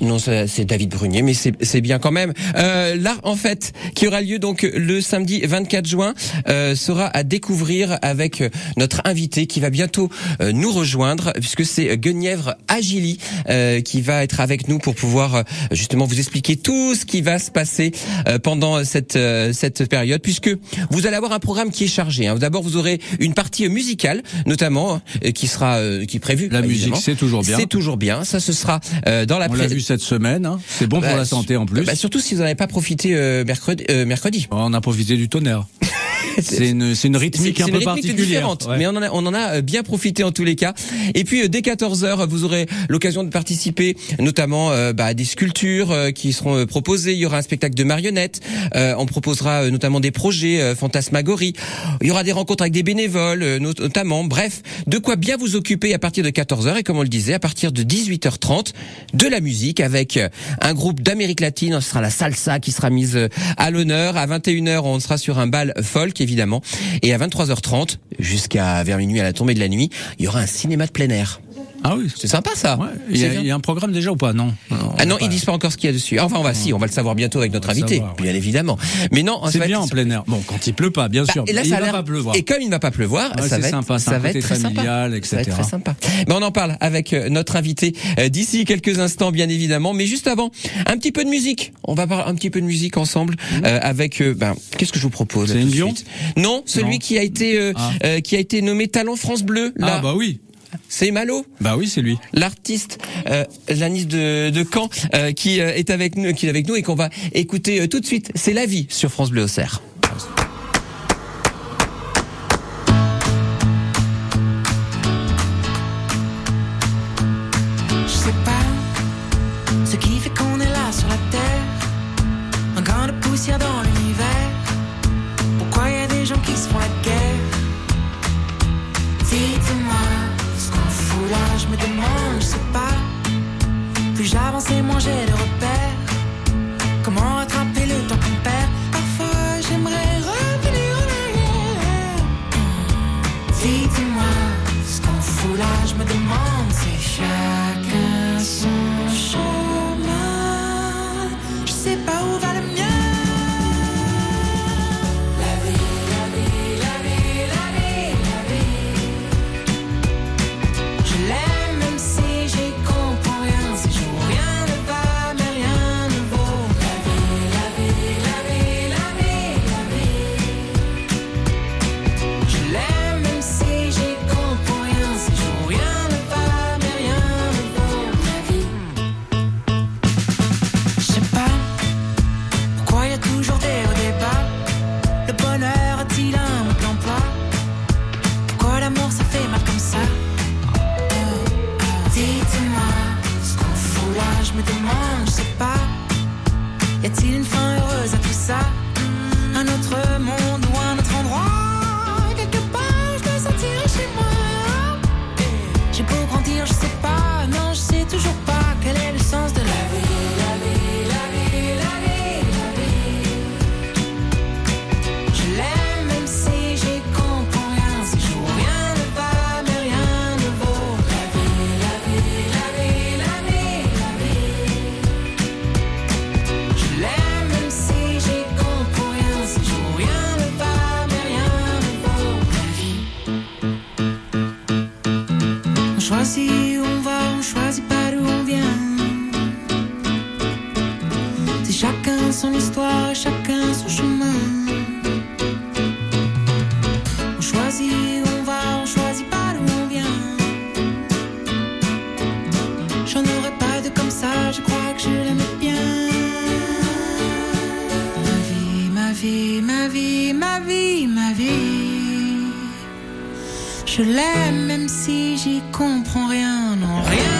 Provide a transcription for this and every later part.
Non, c'est David Brunier, mais c'est bien quand même. Euh, L'art en fait, qui aura lieu donc le samedi 24 juin, euh, sera à découvrir avec notre invité qui va bientôt euh, nous rejoindre, puisque c'est Guenièvre Agili euh, qui va être avec nous pour pouvoir euh, justement vous expliquer tout ce qui va se passer euh, pendant cette euh, cette période, puisque vous allez avoir un programme qui est chargé. hein. D'abord, vous aurez une partie musicale, notamment, qui sera euh, qui est prévue. La musique, c'est toujours bien. C'est toujours bien. Ça, ce sera euh, dans la On cette semaine. hein. C'est bon pour Bah, la santé en plus. Bah, surtout si vous n'en avez pas profité euh, mercredi. euh, mercredi. On a profité du tonnerre. C'est une, c'est une rythmique C'est un une peu rythmique particulière. Ouais. mais on en, a, on en a euh, bien profité en tous les cas. Et puis euh, dès 14 h vous aurez l'occasion de participer, notamment euh, bah, à des sculptures euh, qui seront proposées. Il y aura un spectacle de marionnettes. Euh, on proposera euh, notamment des projets euh, fantasmagorie. Il y aura des rencontres avec des bénévoles, euh, not- notamment. Bref, de quoi bien vous occuper à partir de 14 h et comme on le disait, à partir de 18h30, de la musique avec euh, un groupe d'Amérique latine. Ce sera la salsa qui sera mise euh, à l'honneur. À 21h, on sera sur un bal folk évidemment. Et à 23h30, jusqu'à vers minuit à la tombée de la nuit, il y aura un cinéma de plein air. Ah oui. C'est sympa ça. Ouais. Il, y C'est a, il y a un programme déjà ou pas Non. Ah non, ils disent pas encore ce qu'il y a dessus. Enfin, on va si, on va le savoir bientôt avec notre invité, savoir, bien évidemment. Mais non, C'est bien être- en plein air. Bon, quand il pleut pas, bien Bah, sûr. et là, il ça va pas pleuvoir. Et comme il ne va pas pleuvoir, Ouais, ça c'est va être, sympa, c'est ça va être très sympa. familial, Ça va être etc. très sympa. Mais on en parle avec euh, notre invité euh, d'ici quelques instants, bien évidemment. Mais juste avant, un petit peu de musique. On va parler un petit peu de musique ensemble euh, avec. euh, ben, qu'est-ce que je vous propose Dion suite? Non, celui Non. qui a été Ah. qui a été nommé Talent France Bleu. Ah bah oui. C'est Malo Bah oui, c'est lui. l'artiste euh, Janice de, de Caen euh, qui euh, est avec nous qui est avec nous et qu'on va écouter euh, tout de suite c'est la vie sur France Bleu Auxerre. Pas où va. Y Oh, rien,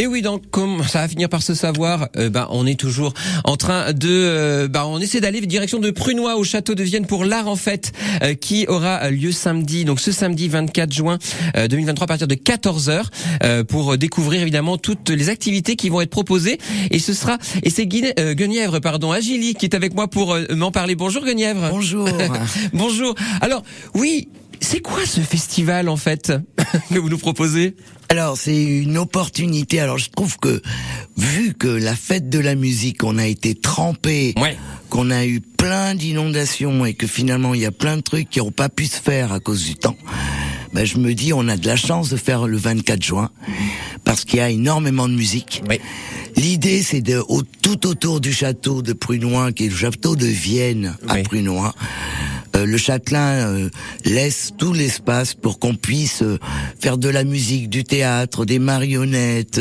Et oui, donc comme ça va finir par se savoir, euh, bah, on est toujours en train de, euh, bah, on essaie d'aller direction de Prunois au château de Vienne pour l'art en fête euh, qui aura lieu samedi, donc ce samedi 24 juin 2023 à partir de 14 h pour découvrir évidemment toutes les activités qui vont être proposées. Et ce sera, et c'est Guenièvre, pardon, Agili qui est avec moi pour m'en parler. Bonjour Guenièvre. Bonjour. Bonjour. Alors oui, c'est quoi ce festival en fait que vous nous proposez? Alors c'est une opportunité. Alors je trouve que vu que la fête de la musique, on a été trempé, qu'on a eu plein d'inondations et que finalement il y a plein de trucs qui n'ont pas pu se faire à cause du temps. Ben, je me dis on a de la chance de faire le 24 juin parce qu'il y a énormément de musique. L'idée c'est de tout autour du château de Prunois, qui est le château de Vienne à Prunois, euh, le châtelain euh, laisse tout l'espace pour qu'on puisse euh, faire de la musique, du théâtre, des marionnettes,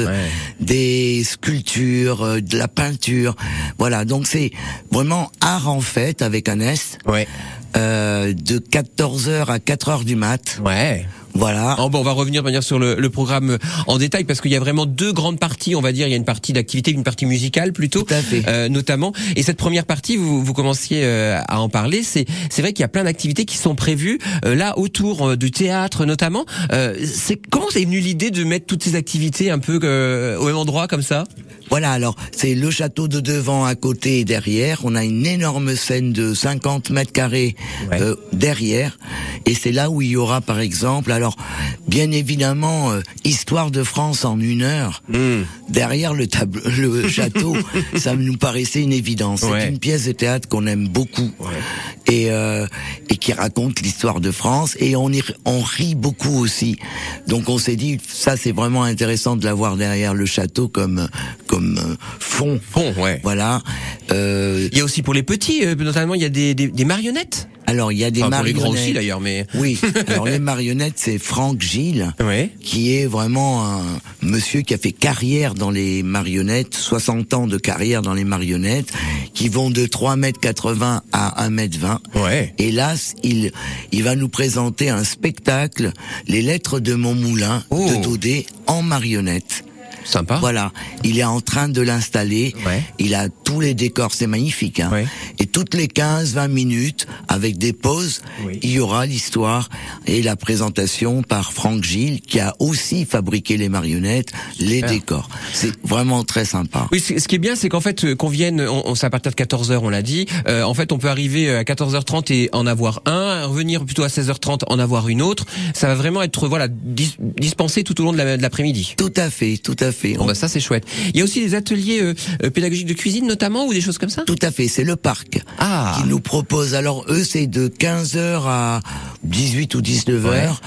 des sculptures, de la peinture. Voilà, donc c'est vraiment art en fête avec un S. Ouais. de 14h à 4h du mat. Ouais. Voilà. bon, on va revenir manière sur le, le, programme en détail parce qu'il y a vraiment deux grandes parties, on va dire. Il y a une partie d'activité, une partie musicale plutôt, Tout à fait. Euh, notamment. Et cette première partie, vous, vous commenciez euh, à en parler. C'est c'est vrai qu'il y a plein d'activités qui sont prévues euh, là autour du théâtre notamment. c'est comment c'est venu l'idée de mettre toutes ces activités un peu au même endroit comme ça? Voilà, alors c'est le château de devant à côté et derrière. On a une énorme scène de 50 mètres carrés euh, derrière. Et c'est là où il y aura par exemple, alors bien évidemment, euh, Histoire de France en une heure. Hmm. Derrière le, tableau, le château, ça nous paraissait une évidence. C'est une pièce de théâtre qu'on aime beaucoup et, euh, et qui raconte l'histoire de France. Et on, y, on rit beaucoup aussi. Donc on s'est dit, ça c'est vraiment intéressant de l'avoir derrière le château comme... comme euh, fond. Fond, ouais. Voilà. Euh, il y a aussi pour les petits, euh, notamment il y a des, des, marionnettes. Alors il y a des marionnettes. Pour les gros aussi d'ailleurs, mais oui. Alors les marionnettes, c'est Franck Gilles, qui est vraiment un monsieur qui a fait carrière dans les marionnettes, 60 ans de carrière dans les marionnettes, qui vont de 3 mètres 80 à 1 mètre 20. Ouais. Hélas, il il va nous présenter un spectacle, les lettres de mon moulin de oh. Daudet en marionnettes. Sympa. Voilà, il est en train de l'installer. Il a tous les décors, c'est magnifique. Hein. Et toutes les 15-20 minutes, avec des pauses, il y aura l'histoire et la présentation par Franck Gilles, qui a aussi fabriqué les marionnettes, les décors. C'est vraiment très sympa. Oui, ce qui est bien, c'est qu'en fait, euh, qu'on vienne, on, on à partir de 14h, on l'a dit. Euh, en fait, on peut arriver euh, à 14h30 et en avoir un, revenir plutôt à 16h30, en avoir une autre. Ça va vraiment être voilà dispensé tout au long de l'après-midi. Tout à fait, tout à fait. Bon, bah, ça c'est chouette. Il y a aussi des ateliers euh, euh, pédagogiques de cuisine notamment ou des choses comme ça? Tout à fait, c'est le parc ah. qui nous propose. Alors eux, c'est de 15h à 18 ou 19h,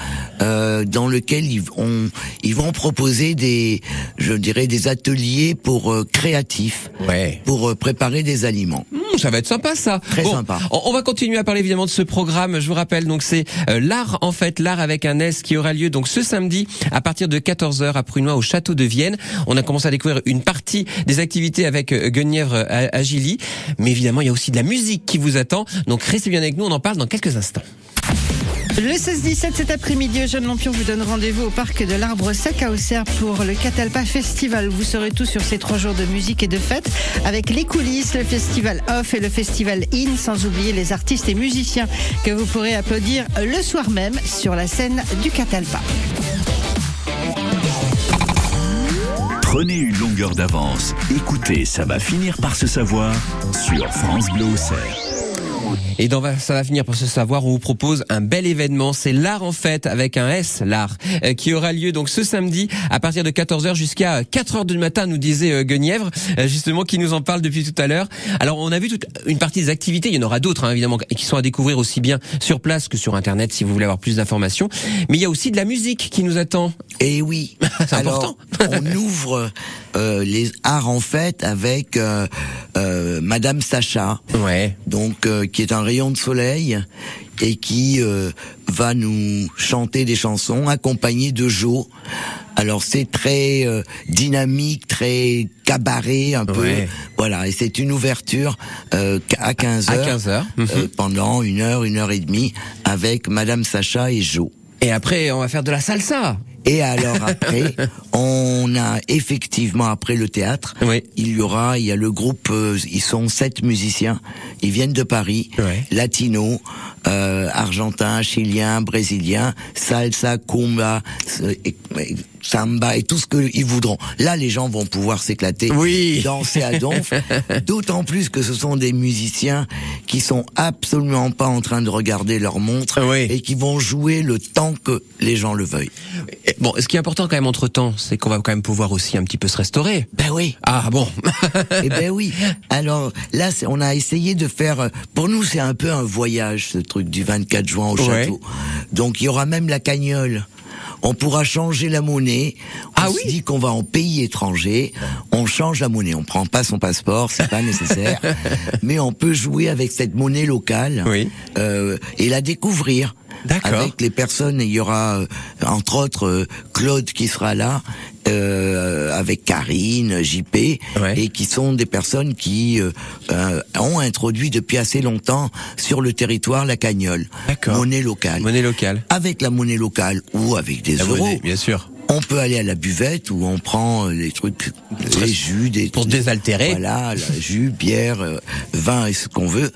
euh, dans lequel ils vont, ils vont proposer des, je dirais, des ateliers pour euh, créatifs, ouais. pour préparer des aliments. Mmh, ça va être sympa ça. Très sympa. On, va continuer à parler évidemment de ce programme. Je vous rappelle donc c'est l'art en fait, l'art avec un S qui aura lieu donc ce samedi à partir de 14h à Prunois au château de Vienne. On a commencé à découvrir une partie des activités avec euh, Guenièvre euh, Agili, mais évidemment il y a aussi de la musique qui vous attend. Donc restez bien avec nous, on en parle dans quelques instants. Le 16-17 cet après-midi, Jeune Lampion vous donne rendez-vous au parc de l'Arbre Sec à Auxerre pour le Catalpa Festival. Vous serez tous sur ces trois jours de musique et de fête avec les coulisses, le festival off et le festival in, sans oublier les artistes et musiciens que vous pourrez applaudir le soir même sur la scène du Catalpa. Prenez une longueur d'avance. Écoutez, ça va finir par se savoir sur France Bleu et dans ça va finir par se savoir, on vous propose un bel événement, c'est l'art en fête avec un S, l'art, euh, qui aura lieu donc ce samedi à partir de 14h jusqu'à 4h du matin, nous disait euh, Guenièvre, euh, justement qui nous en parle depuis tout à l'heure. Alors on a vu toute une partie des activités, il y en aura d'autres hein, évidemment qui sont à découvrir aussi bien sur place que sur internet si vous voulez avoir plus d'informations, mais il y a aussi de la musique qui nous attend. Et eh oui, c'est important. on ouvre euh, les arts en fête avec euh, euh, Madame Sacha, ouais. donc qui est un rayon de soleil et qui va nous chanter des chansons accompagnées de Jo. Alors c'est très dynamique, très cabaret un peu. Voilà, et c'est une ouverture à 15 heures, à 15 heures. pendant une heure, une heure et demie avec Madame Sacha et Jo. Et après, on va faire de la salsa. Et alors après, On a effectivement après le théâtre, Oui. il y aura, il y a le groupe, euh, ils sont sept musiciens, ils viennent de Paris, Ouais. latino, euh, argentin, chilien, brésilien, salsa, kumba, euh, samba et tout ce qu'ils voudront. Là, les gens vont pouvoir s'éclater, Oui. danser à donf. D'autant plus que ce sont des musiciens qui sont absolument pas en train de regarder leur montre Oui. et qui vont jouer le temps que les gens le veuillent. Bon, ce qui est important quand même entre temps, c'est qu'on va quand même pouvoir aussi un petit peu se restaurer. Ben oui. Ah bon. Eh ben oui. Alors là, on a essayé de faire. euh, Pour nous, c'est un peu un voyage, ce truc du 24 juin au Ouais. château. Donc il y aura même la cagnole. On pourra changer la monnaie. On Ah se oui dit qu'on va en pays étranger. On change la monnaie. On prend pas son passeport, c'est pas nécessaire. Mais on peut jouer avec cette monnaie locale Oui. euh, et la découvrir. D'accord. Avec les personnes, il y aura euh, entre autres euh, Claude qui sera là, euh, avec Karine, JP, Ouais. et qui sont des personnes qui euh, euh, ont introduit depuis assez longtemps sur le territoire la cagnole, D'accord. monnaie locale. Monnaie locale. Avec la monnaie locale ou avec des La euros, monnaie, bien sûr. On peut aller à la buvette où on prend euh, les trucs, les jus, des Pour désaltérer. Voilà, la jus, bière, euh, vin et ce qu'on veut.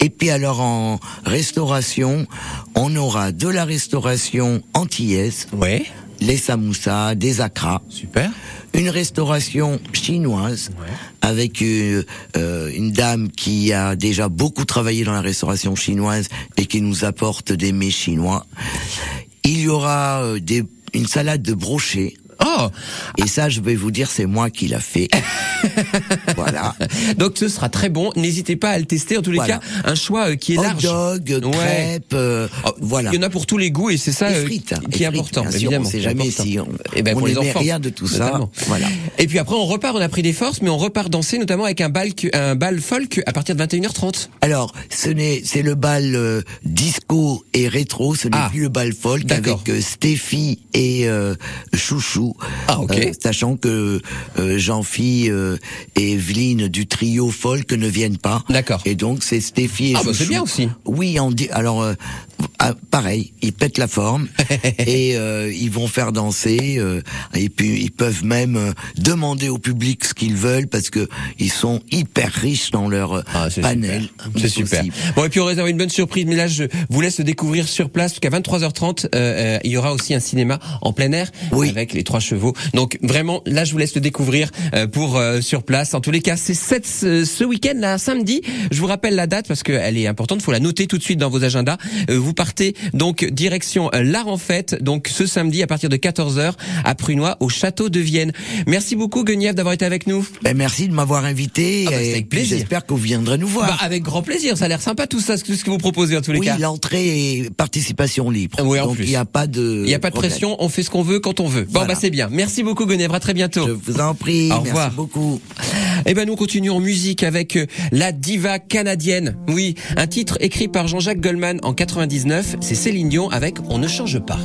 Et puis alors en restauration, on aura de la restauration antillaise, Ouais. les samoussas, des acras Super. une restauration chinoise avec euh, euh, une dame qui a déjà beaucoup travaillé dans la restauration chinoise et qui nous apporte des mets chinois. Il y aura des, une salade de brochet. Oh, Et ça, je vais vous dire, c'est moi qui l'a fait. voilà. donc ce sera très bon. N'hésitez pas à le tester. En tous les Voilà. cas, un choix euh, qui est Hot large. dog, Ouais. euh, Oh, voilà. Il y en a pour tous les goûts et c'est ça Et euh, frites, qui et est frites, important. sûr, évidemment, on sait c'est jamais important. si on- Eh ben, on pour les enfants, rien de tout ça, voilà. Et puis après, on repart. On a pris des forces, mais on repart danser, notamment avec un bal, un bal folk à partir de 21h30. Alors, ce n'est, c'est le bal euh, disco et rétro, ce n'est Ah, plus le bal folk avec euh, Stéphie et Chouchou. Ah, ok. Sachant que euh, Jean-Phi et Evelyne du trio folk ne viennent pas. D'accord. Et donc c'est Stéphie et Ah, bah, c'est bien aussi. Oui, on dit. Alors, euh, ah, pareil, ils pètent la forme et euh, ils vont faire danser. euh, et puis ils peuvent même euh, demander au public ce qu'ils veulent parce que ils sont hyper riches dans leur euh, Ah, panel. C'est super. Bon, et puis on réserve une bonne surprise, mais là, je vous laisse découvrir sur place, qu'à 23h30, euh, euh, il y aura aussi un cinéma en plein air, Oui. avec les trois chevaux. Donc vraiment, là, je vous laisse le découvrir pour sur place. En tous les cas, c'est cette, ce, week-end, là, samedi. Je vous rappelle la date, parce qu'elle est importante, faut la noter tout de suite dans vos agendas. Euh, vous partez donc direction euh, l'art en fête, donc ce samedi à partir de 14h à Prunois, au château de Vienne. Merci beaucoup, Guenièvre, d'avoir été avec nous. Ben, merci de m'avoir invité Ah, bah, avec plaisir. j'espère que vous viendrez nous voir. Bah, avec grand plaisir, ça a l'air sympa tout ça, tout ce que vous proposez en tous les oui, cas. l'entrée est participation libre. Oui, en Donc il n'y a pas de Il n'y a pas de problème. pression, on fait ce qu'on veut quand on veut. Bon, Voilà. bah c'est bien. Merci beaucoup, Guenièvre. À très bientôt. Je vous en prie. Au merci revoir. beaucoup. Eh ben, nous continuons en musique avec euh, la diva canadienne. Oui, un titre écrit par Jean-Jacques Goldman en 99. C'est Céline Dion avec On ne change pas.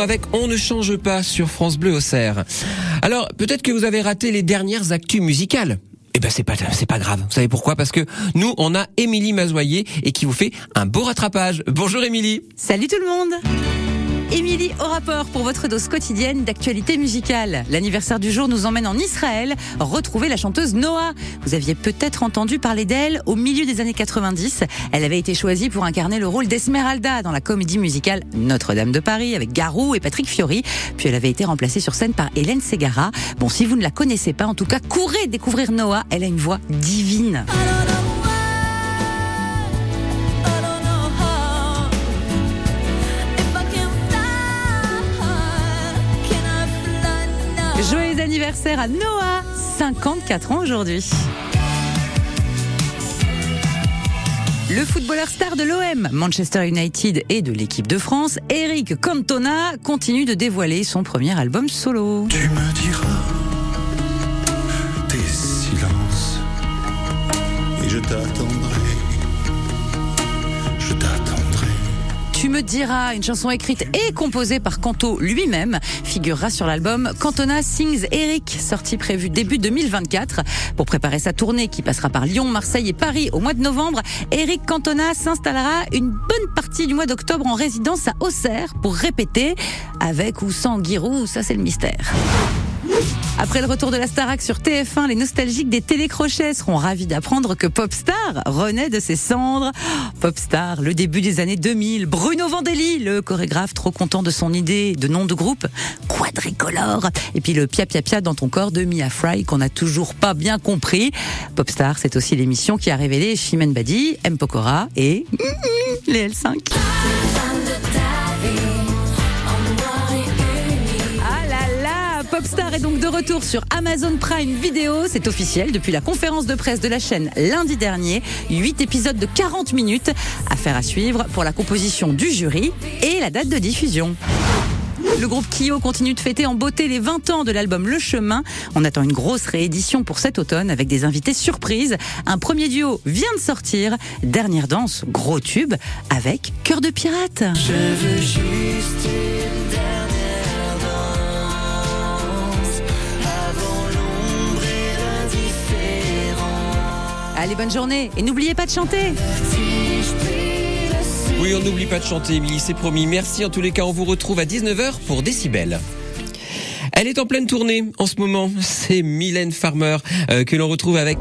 Avec On ne change pas sur France Bleu Auxerre. Alors, peut-être que vous avez raté les dernières actus musicales. Eh ben c'est pas c'est pas grave. Vous savez pourquoi? Parce que nous on a Émilie Mazoyer et qui vous fait un beau rattrapage. Bonjour Émilie. Salut tout le monde Émilie au rapport pour votre dose quotidienne d'actualité musicale. L'anniversaire du jour nous emmène en Israël retrouver la chanteuse Noah. Vous aviez peut-être entendu parler d'elle au milieu des années 90. Elle avait été choisie pour incarner le rôle d'Esmeralda dans la comédie musicale Notre-Dame de Paris avec Garou et Patrick Fiori. Puis elle avait été remplacée sur scène par Hélène Ségara. Bon, si vous ne la connaissez pas, en tout cas, courez découvrir Noah. Elle a une voix divine. Joyeux anniversaire à Noah, 54 ans aujourd'hui. Le footballeur star de l'OM, Manchester United et de l'équipe de France, Eric Cantona, continue de dévoiler son premier album solo. Tu me diras tes silences et je t'attendrai. Me une chanson écrite et composée par Canto lui-même, figurera sur l'album Cantona Sings Eric, sorti prévu début 2024. Pour préparer sa tournée qui passera par Lyon, Marseille et Paris au mois de novembre, Eric Cantona s'installera une bonne partie du mois d'octobre en résidence à Auxerre pour répéter, avec ou sans Giroud, ça c'est le mystère. Après le retour de la Starac sur TF1, les nostalgiques des télécrochets seront ravis d'apprendre que Popstar renaît de ses cendres. Popstar, le début des années 2000. Bruno Vandelli, le chorégraphe trop content de son idée de nom de groupe. Quadricolore. Et puis le Pia Pia Pia dans ton corps de Mia Fry qu'on n'a toujours pas bien compris. Popstar, c'est aussi l'émission qui a révélé Chimène Badi, M. Pokora et les L5. Popstar est donc de retour sur Amazon Prime Video. C'est officiel depuis la conférence de presse de la chaîne lundi dernier. 8 épisodes de 40 minutes. Affaire à suivre pour la composition du jury et la date de diffusion. Le groupe Kyo continue de fêter en beauté les 20 ans de l'album Le Chemin. On attend une grosse réédition pour cet automne avec des invités surprises. Un premier duo vient de sortir. Dernière danse, gros tube, avec Cœur de pirate. Allez, bonne journée et n'oubliez pas de chanter. Oui, on n'oublie pas de chanter, Émilie, c'est promis. Merci en tous les cas, on vous retrouve à 19h pour Décibel. Elle est en pleine tournée en ce moment, c'est Mylène Farmer euh, que l'on retrouve avec